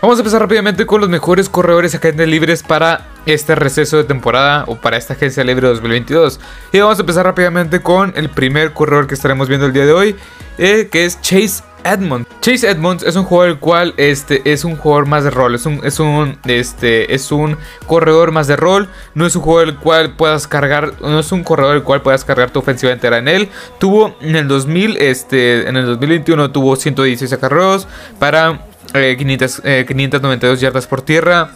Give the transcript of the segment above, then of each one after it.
Vamos a empezar rápidamente con los mejores corredores agentes libres para este receso de temporada o para esta agencia libre 2022. Y vamos a empezar rápidamente con el primer corredor que estaremos viendo el día de hoy, eh, que es Chase Edmonds. Chase Edmonds es un jugador el cual este, es un jugador más de rol, es un, es un, este, es un corredor más de rol, no es un jugador el cual puedas cargar, no es un corredor el cual puedas cargar tu ofensiva entera en él. Tuvo en el 2000, este, en el 2021 tuvo 116 acarreos para 500, eh, 592 eh, yardas por tierra.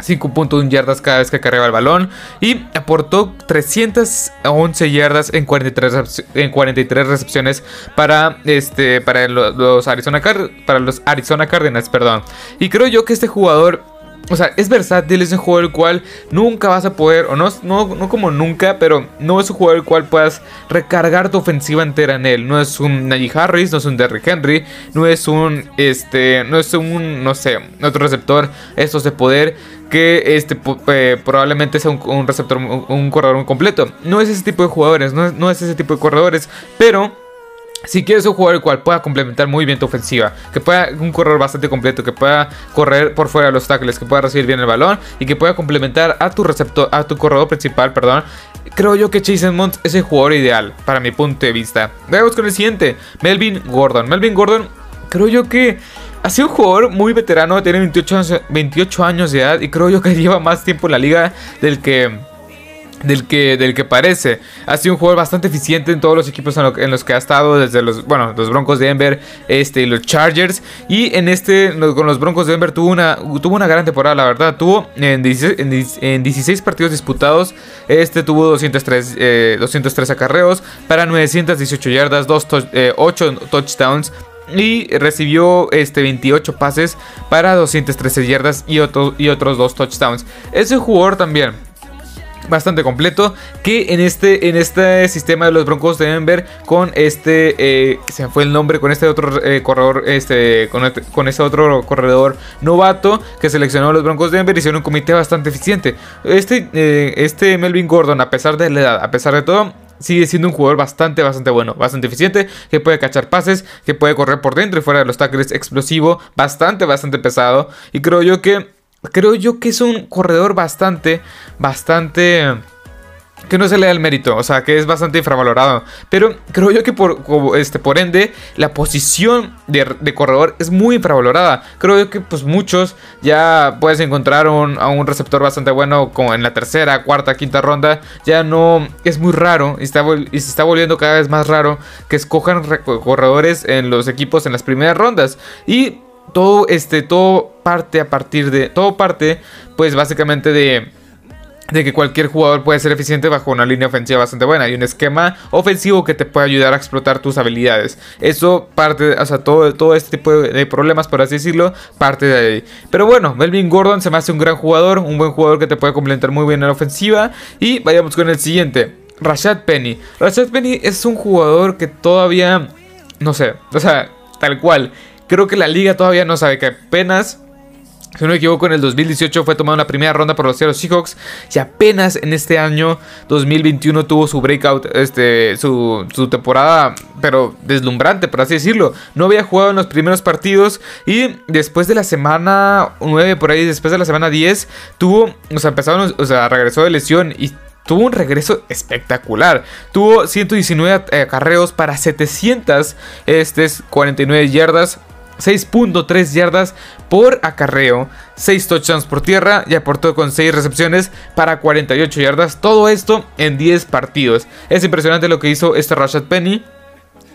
5.1 yardas cada vez que cargaba el balón y aportó 311 yardas en 43, en 43 recepciones para, este, para los, Arizona para los Arizona Cardinals. Perdón. Y creo yo que este jugador o sea, es versátil, es un juego el cual nunca vas a poder, o no, no, como nunca, pero no es un juego el cual puedas recargar tu ofensiva entera en él. No es un Najee Harris, no es un Derrick Henry, no es un, este, no es un, no sé, otro receptor, estos de poder que este eh, probablemente sea un, receptor, un, corredor muy completo. No es ese tipo de jugadores, no no es ese tipo de corredores, pero si quieres un jugador el cual pueda complementar muy bien tu ofensiva, que pueda un corredor bastante completo, que pueda correr por fuera de los tackles, que pueda recibir bien el balón y que pueda complementar a tu receptor, a tu corredor principal, perdón, creo yo que Chase Edmonds es el jugador ideal para mi punto de vista. Veamos con el siguiente, Melvin Gordon. Melvin Gordon, creo yo que ha sido un jugador muy veterano, tiene 28 años, 28 años de edad y creo yo que lleva más tiempo en la liga del que del que, del que parece. Ha sido un jugador bastante eficiente en todos los equipos en, los que ha estado, desde los, bueno, los Broncos de Denver este, y los Chargers. Y en este, con los Broncos de Denver tuvo una, tuvo una gran temporada, la verdad. Tuvo en 16, partidos disputados, este tuvo 203, 203 eh, acarreos para 918 yardas, 2 8 eh, touchdowns. Y recibió este 28 pases para 213 yardas y, y otros 2 touchdowns. Ese jugador también bastante completo que en este, en este sistema de los Broncos de Denver con este, eh, se fue el nombre, con este otro eh, corredor, este, con, este, con otro corredor novato que seleccionó a los Broncos de Denver, hicieron un comité bastante eficiente. Este, eh, este Melvin Gordon, a pesar de la edad, a pesar de todo, sigue siendo un jugador bastante, bastante bueno, bastante eficiente, que puede cachar pases, que puede correr por dentro y fuera de los tackles, explosivo, bastante, bastante pesado. Y creo yo que creo yo que es un corredor bastante, bastante... Que no se le da el mérito, o sea, que es bastante infravalorado. Pero creo yo que por, este, por ende, la posición de, corredor es muy infravalorada. Creo yo que pues muchos ya puedes encontrar a un receptor bastante bueno como en la tercera, cuarta, quinta ronda. Ya no es muy raro y, está, y se está volviendo cada vez más raro que escojan corredores en los equipos en las primeras rondas. Y todo este todo parte a partir de todo parte pues básicamente de de que cualquier jugador puede ser eficiente bajo una línea ofensiva bastante buena y un esquema ofensivo que te puede ayudar a explotar tus habilidades. Eso parte, o sea, todo, todo este tipo de, problemas, por así decirlo, parte de ahí. Pero bueno, Melvin Gordon se me hace un gran jugador, un buen jugador que te puede complementar muy bien en la ofensiva. Y vayamos con el siguiente, Rashad Penny. Rashad Penny es un jugador que todavía, no sé, o sea, tal cual Creo que la liga todavía no sabe que apenas si no me equivoco, en el 2018 fue tomado en la primera ronda por los Seattle Seahawks. Y apenas en este año 2021 tuvo su breakout, este, su, su, temporada, pero deslumbrante, por así decirlo. No había jugado en los primeros partidos. Y después de la semana 9, por ahí, después de la semana 10, tuvo, o sea, empezaron, o sea, regresó de lesión y tuvo un regreso espectacular. Tuvo 119 eh, carreos para 749 este, yardas. 6.3 yardas por acarreo, 6 touchdowns por tierra y aportó con 6 recepciones para 48 yardas. Todo esto en 10 partidos. Es impresionante lo que hizo este Rashad Penny.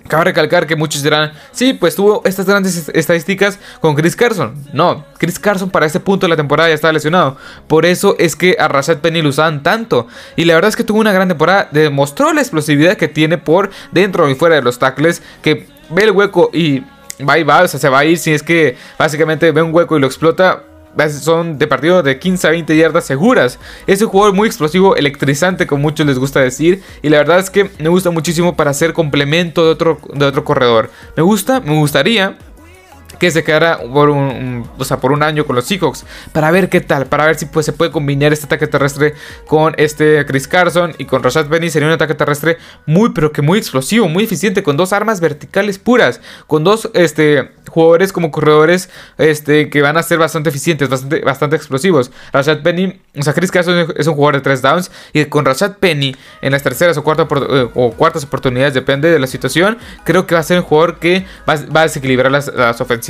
Cabe recalcar que muchos dirán, sí, pues tuvo estas grandes estadísticas con Chris Carson. No, Chris Carson para este punto de la temporada ya estaba lesionado. Por eso es que a Rashad Penny lo usaban tanto. Y la verdad es que tuvo una gran temporada. Demostró la explosividad que tiene por dentro y fuera de los tackles. Que ve el hueco y va y va, o sea, se va a ir si es que básicamente ve un hueco y lo explota. Son de partido de 15 a 20 yardas seguras. Es un jugador muy explosivo, electrizante, como muchos les gusta decir. Y la verdad es que me gusta muchísimo para ser complemento de otro, de otro corredor. Me gusta, me gustaría que se quedara por un, o sea, por un año con los Seahawks para ver qué tal, para ver si pues, se puede combinar este ataque terrestre con este Chris Carson y con Rashad Penny sería un ataque terrestre muy pero que muy explosivo, muy eficiente con dos armas verticales puras, con dos este jugadores como corredores este que van a ser bastante eficientes, bastante bastante explosivos. Rashad Penny, o sea, Chris Carson es un jugador de tres downs y con Rashad Penny en las terceras o, eh, o cuartas oportunidades depende de la situación, creo que va a ser un jugador que va, a desequilibrar las, ofensivas.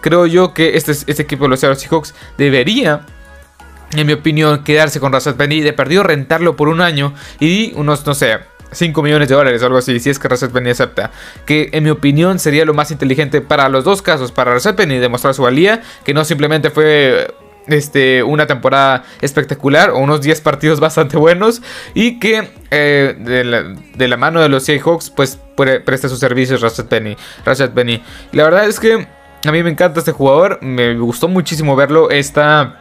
Creo yo que este, este equipo de los Seahawks debería en mi opinión, quedarse con Rashad Penny, de perdido rentarlo por un año y unos, no sé, 5 millones de dólares o algo así, si es que Rashad Penny acepta. Que en mi opinión sería lo más inteligente para los dos casos, para Rashad Penny demostrar su valía, que no simplemente fue este, una temporada espectacular o unos 10 partidos bastante buenos y que eh, de, la, mano de los Seahawks pues preste sus servicios Rashad Penny. Rashad Penny. la verdad es que a mí me encanta este jugador, me gustó muchísimo verlo esta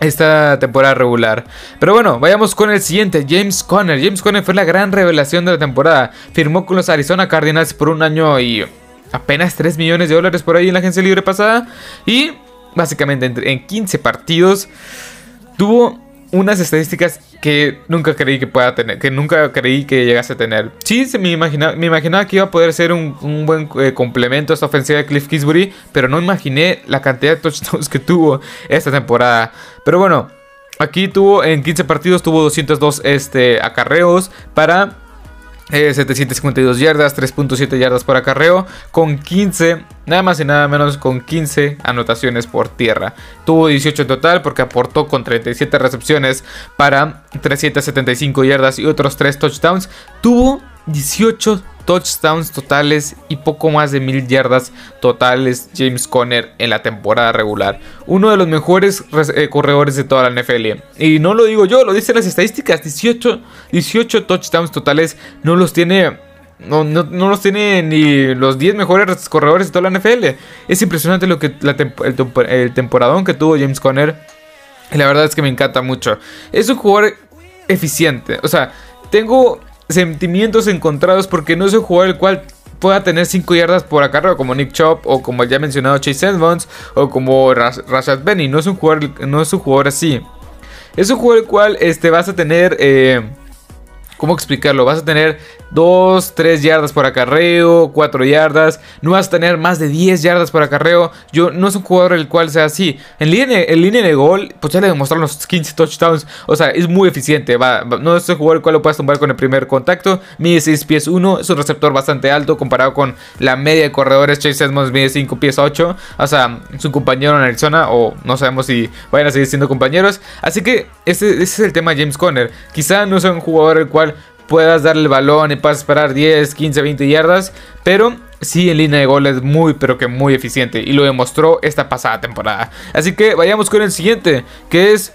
esta temporada regular. Pero bueno, vayamos con el siguiente, James Conner. James Conner fue la gran revelación de la temporada. Firmó con los Arizona Cardinals por un año y apenas 3 millones de dólares por ahí en la agencia libre pasada. Y básicamente en 15 partidos tuvo unas estadísticas que nunca creí que pueda tener, que nunca creí que llegase a tener. Sí, se me, imaginaba, me imaginaba que iba a poder ser un, buen eh, complemento a esta ofensiva de Cliff Kisbury, pero no imaginé la cantidad de touchdowns que tuvo esta temporada. Pero bueno, aquí tuvo en 15 partidos tuvo 202 este, acarreos para 752 eh, yardas, 3.7 yardas por acarreo, con 15, nada más y nada menos con 15 anotaciones por tierra. Tuvo 18 en total porque aportó con 37 recepciones para 375 yardas y otros 3 touchdowns. Tuvo 18 touchdowns totales y poco más de mil yardas totales James Conner en la temporada regular. Uno de los mejores eh, corredores de toda la NFL. Y no lo digo yo, lo dicen las estadísticas. 18, 18 touchdowns totales no los tiene no, no, los tiene ni los 10 mejores corredores de toda la NFL. Es impresionante lo que el, el, temporadón que tuvo James Conner. Y la verdad es que me encanta mucho. Es un jugador eficiente. O sea, tengo sentimientos encontrados porque no es un jugador el cual pueda tener 5 yardas por acarreo como Nick Chop o como ya mencionado Chase Edmonds o como Rashad Benny. No es un jugador, no es un jugador así. Es un jugador el cual este, vas a tener... Eh, ¿Cómo explicarlo? Vas a tener 2, 3 yardas por acarreo, 4 yardas. No vas a tener más de 10 yardas por acarreo. Yo no es un jugador el cual sea así. En línea, en línea de gol, pues ya le demostraron los 15 touchdowns. O sea, es muy eficiente. Va, no es un jugador el cual lo puedes tumbar con el primer contacto. Mide 6 pies 1. Es un receptor bastante alto comparado con la media de corredores. Chase Edmonds mide 5 pies 8. O sea, es un compañero en Arizona. O no sabemos si vayan a seguir siendo compañeros. Así que ese, ese es el tema de James Conner. Quizá no sea un jugador el cual puedas darle el balón y puedas esperar 10, 15, 20 yardas, pero sí en línea de gol es muy pero que muy eficiente y lo demostró esta pasada temporada. Así que vayamos con el siguiente, que es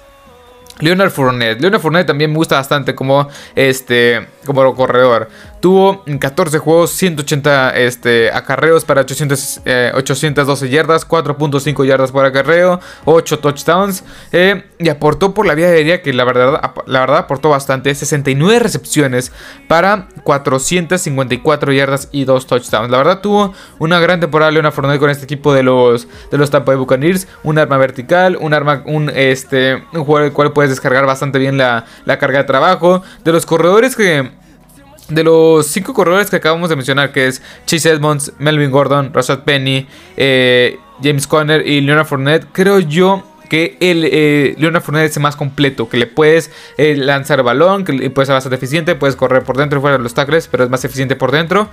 Leonard Fournette. Leonard Fournette también me gusta bastante como este como corredor. Tuvo en 14 juegos 180 este, acarreos para 800, 812 eh, yardas, 4.5 yardas por acarreo, 8 touchdowns. Eh, y aportó por la vía aérea, que la verdad, la verdad aportó bastante, 69 recepciones para 454 yardas y 2 touchdowns. La verdad tuvo una gran temporada Leonard Fournette con este equipo de los, de los Tampa Bay Buccaneers. Un arma vertical, un arma, un, este, un jugador el cual puedes descargar bastante bien la, la carga de trabajo. De los corredores que de los cinco corredores que acabamos de mencionar, que es Chase Edmonds, Melvin Gordon, Rashad Penny, eh, James Conner y Leonard Fournette, creo yo que el eh, Leonard Fournette es el más completo, que le puedes eh, lanzar balón, que puede ser bastante eficiente, puedes correr por dentro y fuera de los tackles, pero es más eficiente por dentro.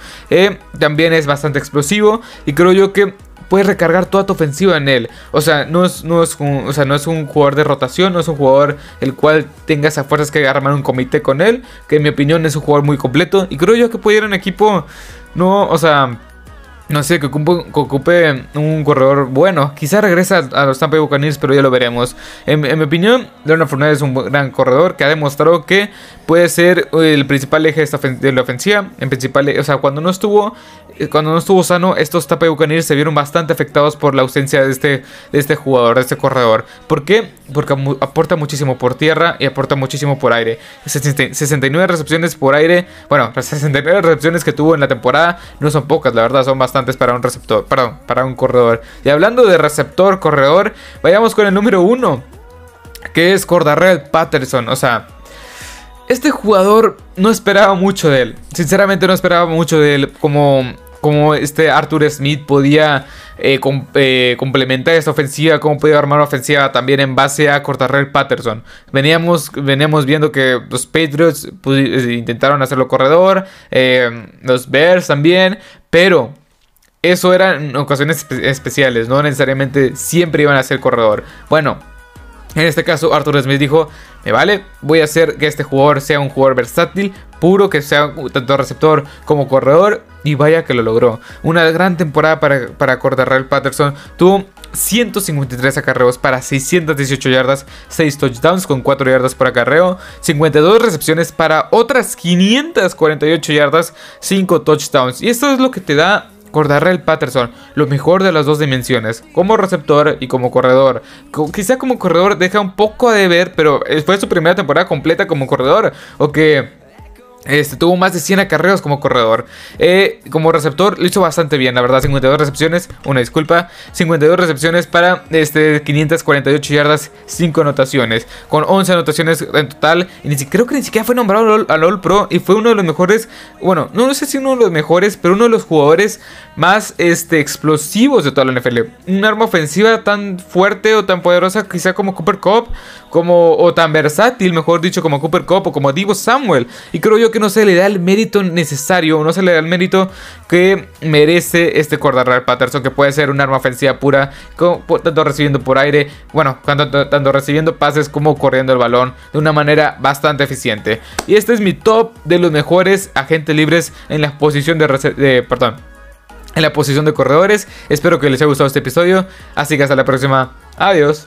también es bastante explosivo y creo yo que puedes recargar toda tu ofensiva en él. O sea, no es, no es, un, o sea, no es un jugador de rotación, no es un jugador el cual tengas a fuerzas que armar un comité con él, que en mi opinión es un jugador muy completo. Y creo yo que puede ir en equipo, no, o sea no sé, que ocupe, un corredor bueno. Quizá regresa a los Tampa Bay Buccaneers, pero ya lo veremos. En, mi opinión, Leonard Fournette es un gran corredor que ha demostrado que puede ser el principal eje de la ofensiva. En principal, o sea, cuando no estuvo cuando no estuvo sano, estos Tape Buccaneers se vieron bastante afectados por la ausencia de este, de este jugador, de este corredor. ¿Por qué? Porque aporta muchísimo por tierra y aporta muchísimo por aire. 69 recepciones por aire, bueno, las 69 recepciones que tuvo en la temporada no son pocas, la verdad, son bastantes para un receptor, perdón, para un corredor. Y hablando de receptor, corredor, vayamos con el número 1, que es Cordarrell Patterson, o sea... Este jugador no esperaba mucho de él. Sinceramente no esperaba mucho de él. Como, como este Arthur Smith podía eh, eh, complementar esta ofensiva. Como podía armar una ofensiva también en base a Cordarrell Patterson. Veníamos, veníamos viendo que los Patriots eh, intentaron hacerlo corredor. los Bears también. Pero eso era en ocasiones especiales. No necesariamente siempre iban a ser corredor. Bueno, en este caso, Arthur Smith dijo: Me vale, voy a hacer que este jugador sea un jugador versátil, puro, que sea tanto receptor como corredor. Y vaya que lo logró. Una gran temporada para, para Cordarrelle Patterson. Tuvo 153 acarreos para 618 yardas, 6 touchdowns con 4 yardas por acarreo, 52 recepciones para otras 548 yardas, 5 touchdowns. Y esto es lo que te da Cordarrell Patterson, lo mejor de las dos dimensiones, como receptor y como corredor. Quizá como corredor deja un poco de ver, pero fue su primera temporada completa como corredor. O este, tuvo más de 100 acarreos como corredor. Eh, como receptor lo hizo bastante bien, la verdad. 52 recepciones, una disculpa. 52 recepciones para este, 548 yardas, 5 anotaciones. Con 11 anotaciones en total. Y ni, creo que ni siquiera fue nombrado al All Pro. Y fue uno de los mejores. Bueno, no, sé si uno de los mejores, pero uno de los jugadores más este, explosivos de toda la NFL. Un arma ofensiva tan fuerte o tan poderosa, quizá como Cooper Cup. Como, o tan versátil, mejor dicho, como Cooper Cup o como Divo Samuel. Y creo yo que no se le da el mérito necesario, no se le da el mérito que merece este Cordarrelle Patterson, que puede ser un arma ofensiva pura, tanto recibiendo por aire, bueno, tanto, tanto recibiendo pases como corriendo el balón de una manera bastante eficiente. Y este es mi top de los mejores agentes libres en la posición de perdón, en la posición de corredores. Espero que les haya gustado este episodio, así que hasta la próxima. Adiós.